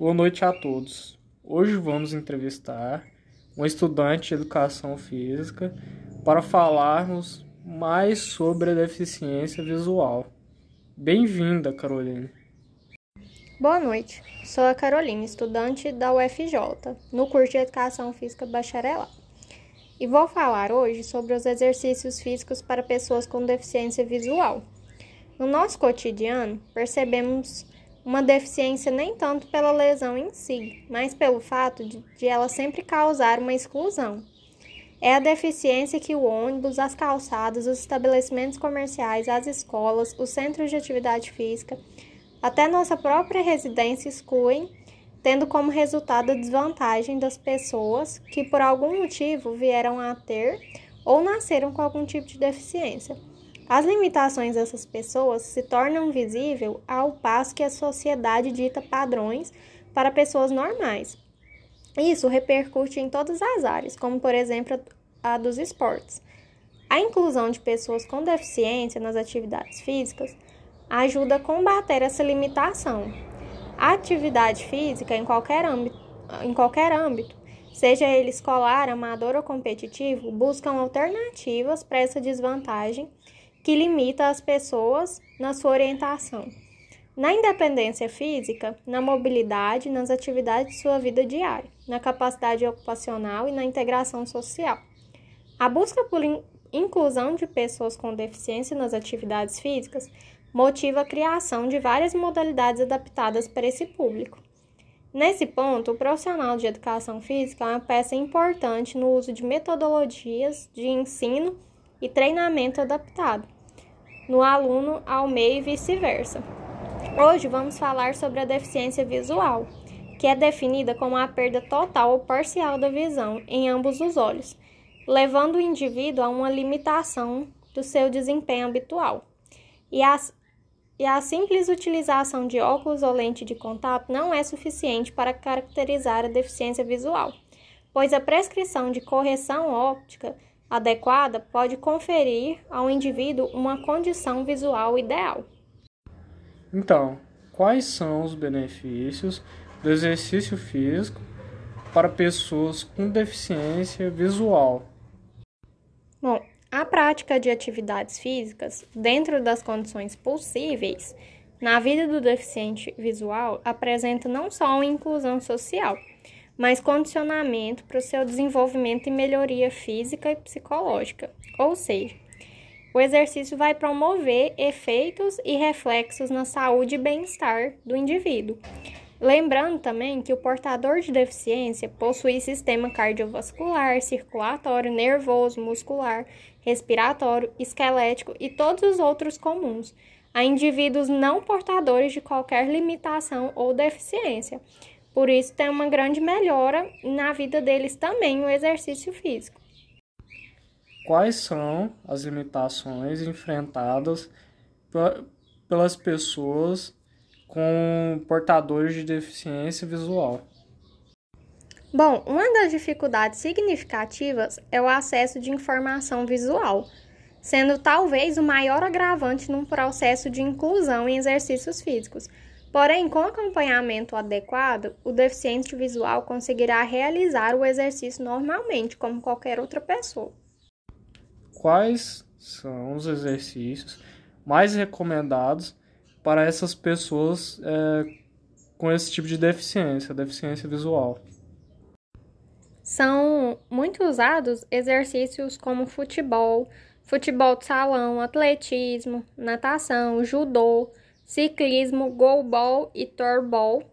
Boa noite a todos. Hoje vamos entrevistar um estudante de educação física para falarmos mais sobre a deficiência visual. Bem-vinda, Carolina. Boa noite. Sou a Carolina, estudante da UFJ, no curso de Educação Física Bacharelado. E vou falar hoje sobre os exercícios físicos para pessoas com deficiência visual. No nosso cotidiano, percebemos uma deficiência nem tanto pela lesão em si, mas pelo fato de, de ela sempre causar uma exclusão. É a deficiência que o ônibus, as calçadas, os estabelecimentos comerciais, as escolas, os centros de atividade física, até nossa própria residência excluem, tendo como resultado a desvantagem das pessoas que por algum motivo vieram a ter ou nasceram com algum tipo de deficiência. As limitações dessas pessoas se tornam visíveis ao passo que a sociedade dita padrões para pessoas normais. Isso repercute em todas as áreas, como por exemplo a dos esportes. A inclusão de pessoas com deficiência nas atividades físicas ajuda a combater essa limitação. A atividade física em qualquer âmbito, em qualquer âmbito seja ele escolar, amador ou competitivo, buscam alternativas para essa desvantagem que limita as pessoas na sua orientação. Na independência física, na mobilidade, nas atividades de sua vida diária, na capacidade ocupacional e na integração social. A busca por inclusão de pessoas com deficiência nas atividades físicas motiva a criação de várias modalidades adaptadas para esse público. Nesse ponto, o profissional de educação física é uma peça importante no uso de metodologias de ensino e treinamento adaptado no aluno ao meio e vice-versa. Hoje vamos falar sobre a deficiência visual, que é definida como a perda total ou parcial da visão em ambos os olhos, levando o indivíduo a uma limitação do seu desempenho habitual. E a, e a simples utilização de óculos ou lente de contato não é suficiente para caracterizar a deficiência visual, pois a prescrição de correção óptica adequada pode conferir ao indivíduo uma condição visual ideal. Então, quais são os benefícios do exercício físico para pessoas com deficiência visual? Bom, a prática de atividades físicas, dentro das condições possíveis, na vida do deficiente visual, apresenta não só uma inclusão social, mas condicionamento para o seu desenvolvimento e melhoria física e psicológica. Ou seja, o exercício vai promover efeitos e reflexos na saúde e bem-estar do indivíduo. Lembrando também que o portador de deficiência possui sistema cardiovascular, circulatório, nervoso, muscular, respiratório, esquelético e todos os outros comuns a indivíduos não portadores de qualquer limitação ou deficiência. Por isso, tem uma grande melhora na vida deles também o exercício físico. Quais são as limitações enfrentadas pelas pessoas com portadores de deficiência visual? Bom, uma das dificuldades significativas é o acesso de informação visual, sendo talvez o maior agravante num processo de inclusão em exercícios físicos, Porém, com acompanhamento adequado, o deficiente visual conseguirá realizar o exercício normalmente, como qualquer outra pessoa. Quais são os exercícios mais recomendados para essas pessoas é, com esse tipo de deficiência, deficiência visual? São muito usados exercícios como futebol, futebol de salão, atletismo, natação, judô ciclismo, goalball e torball,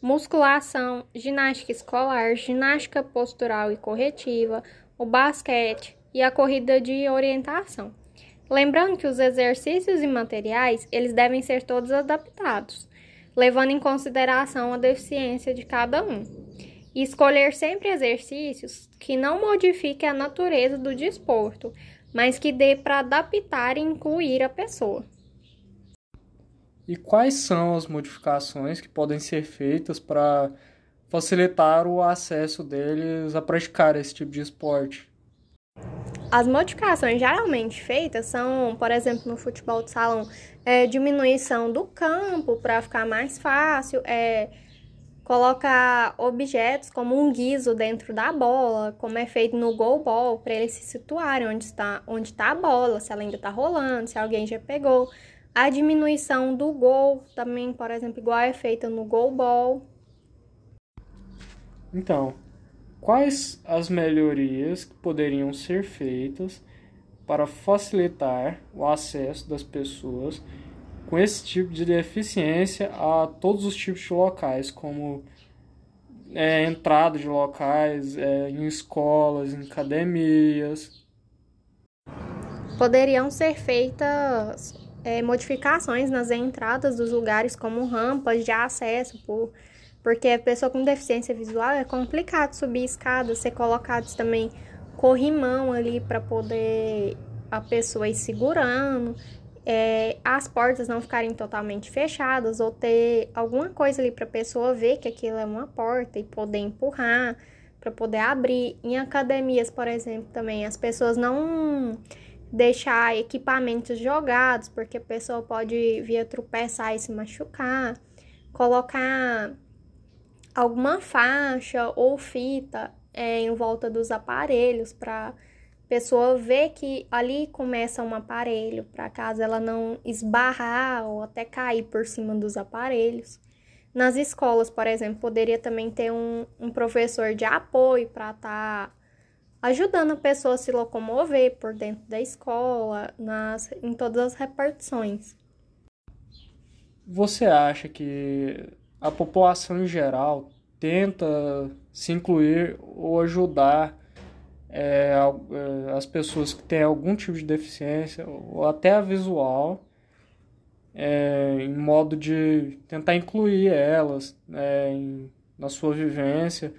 musculação, ginástica escolar, ginástica postural e corretiva, o basquete e a corrida de orientação. Lembrando que os exercícios e materiais, eles devem ser todos adaptados, levando em consideração a deficiência de cada um. E escolher sempre exercícios que não modifiquem a natureza do desporto, mas que dê para adaptar e incluir a pessoa. E quais são as modificações que podem ser feitas para facilitar o acesso deles a praticar esse tipo de esporte? As modificações geralmente feitas são, por exemplo, no futebol de salão, é, diminuição do campo para ficar mais fácil, é, colocar objetos como um guiso dentro da bola, como é feito no goal ball, para eles se situarem onde está, onde está a bola, se ela ainda está rolando, se alguém já pegou. A diminuição do gol também, por exemplo, igual é feita no goal ball. Então, quais as melhorias que poderiam ser feitas para facilitar o acesso das pessoas com esse tipo de deficiência a todos os tipos de locais, como é, entrada de locais é, em escolas, em academias. Poderiam ser feitas é, modificações nas entradas dos lugares, como rampas de acesso, por, porque a pessoa com deficiência visual é complicado subir escadas, ser colocados também corrimão ali para poder a pessoa ir segurando é, as portas não ficarem totalmente fechadas ou ter alguma coisa ali para a pessoa ver que aquilo é uma porta e poder empurrar para poder abrir. Em academias, por exemplo, também as pessoas não deixar equipamentos jogados, porque a pessoa pode vir tropeçar e se machucar. Colocar alguma faixa ou fita é, em volta dos aparelhos para pessoa vê que ali começa um aparelho, para caso ela não esbarrar ou até cair por cima dos aparelhos. Nas escolas, por exemplo, poderia também ter um, um professor de apoio para estar tá ajudando a pessoa a se locomover por dentro da escola, nas, em todas as repartições. Você acha que a população em geral tenta se incluir ou ajudar é, é, as pessoas que têm algum tipo de deficiência, ou até a visual, é, em modo de tentar incluir elas é, em, na sua vivência,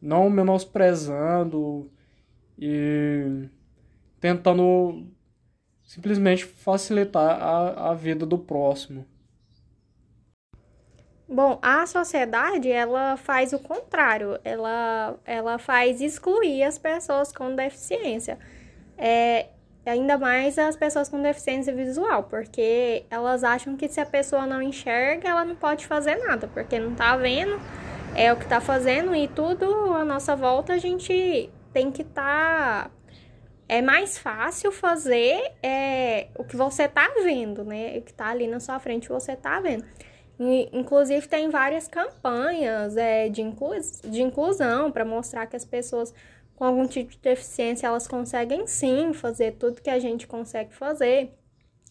não menosprezando e tentando simplesmente facilitar a, a vida do próximo. Bom, a sociedade, ela faz o contrário, ela, ela faz excluir as pessoas com deficiência. É, ainda mais as pessoas com deficiência visual, porque elas acham que se a pessoa não enxerga, ela não pode fazer nada, porque não tá vendo, é o que tá fazendo e tudo à nossa volta a gente tem que estar. Tá... É mais fácil fazer é, o que você tá vendo, né? O que tá ali na sua frente você tá vendo. Inclusive, tem várias campanhas é, de, inclu de inclusão para mostrar que as pessoas com algum tipo de deficiência elas conseguem sim fazer tudo que a gente consegue fazer.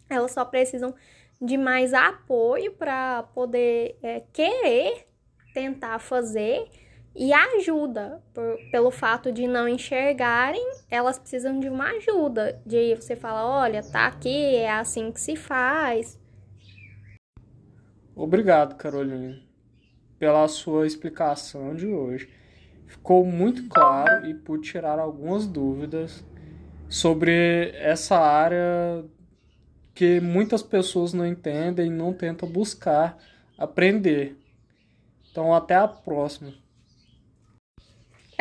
Elas só precisam de mais apoio para poder é, querer tentar fazer e ajuda por, pelo fato de não enxergarem, elas precisam de uma ajuda. De você falar, olha, tá aqui, é assim que se faz. Obrigado, Carolina, pela sua explicação de hoje. Ficou muito claro e pude tirar algumas dúvidas sobre essa área que muitas pessoas não entendem e não tentam buscar aprender. Então, até a próxima.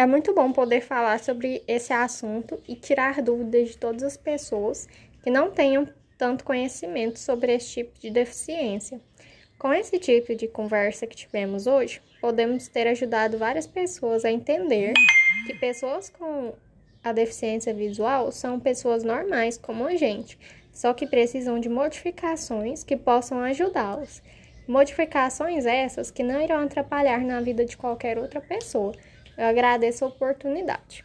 É muito bom poder falar sobre esse assunto e tirar dúvidas de todas as pessoas que não tenham tanto conhecimento sobre esse tipo de deficiência. Com esse tipo de conversa que tivemos hoje, podemos ter ajudado várias pessoas a entender que pessoas com a deficiência visual são pessoas normais como a gente, só que precisam de modificações que possam ajudá-los. Modificações essas que não irão atrapalhar na vida de qualquer outra pessoa. Eu agradeço a oportunidade.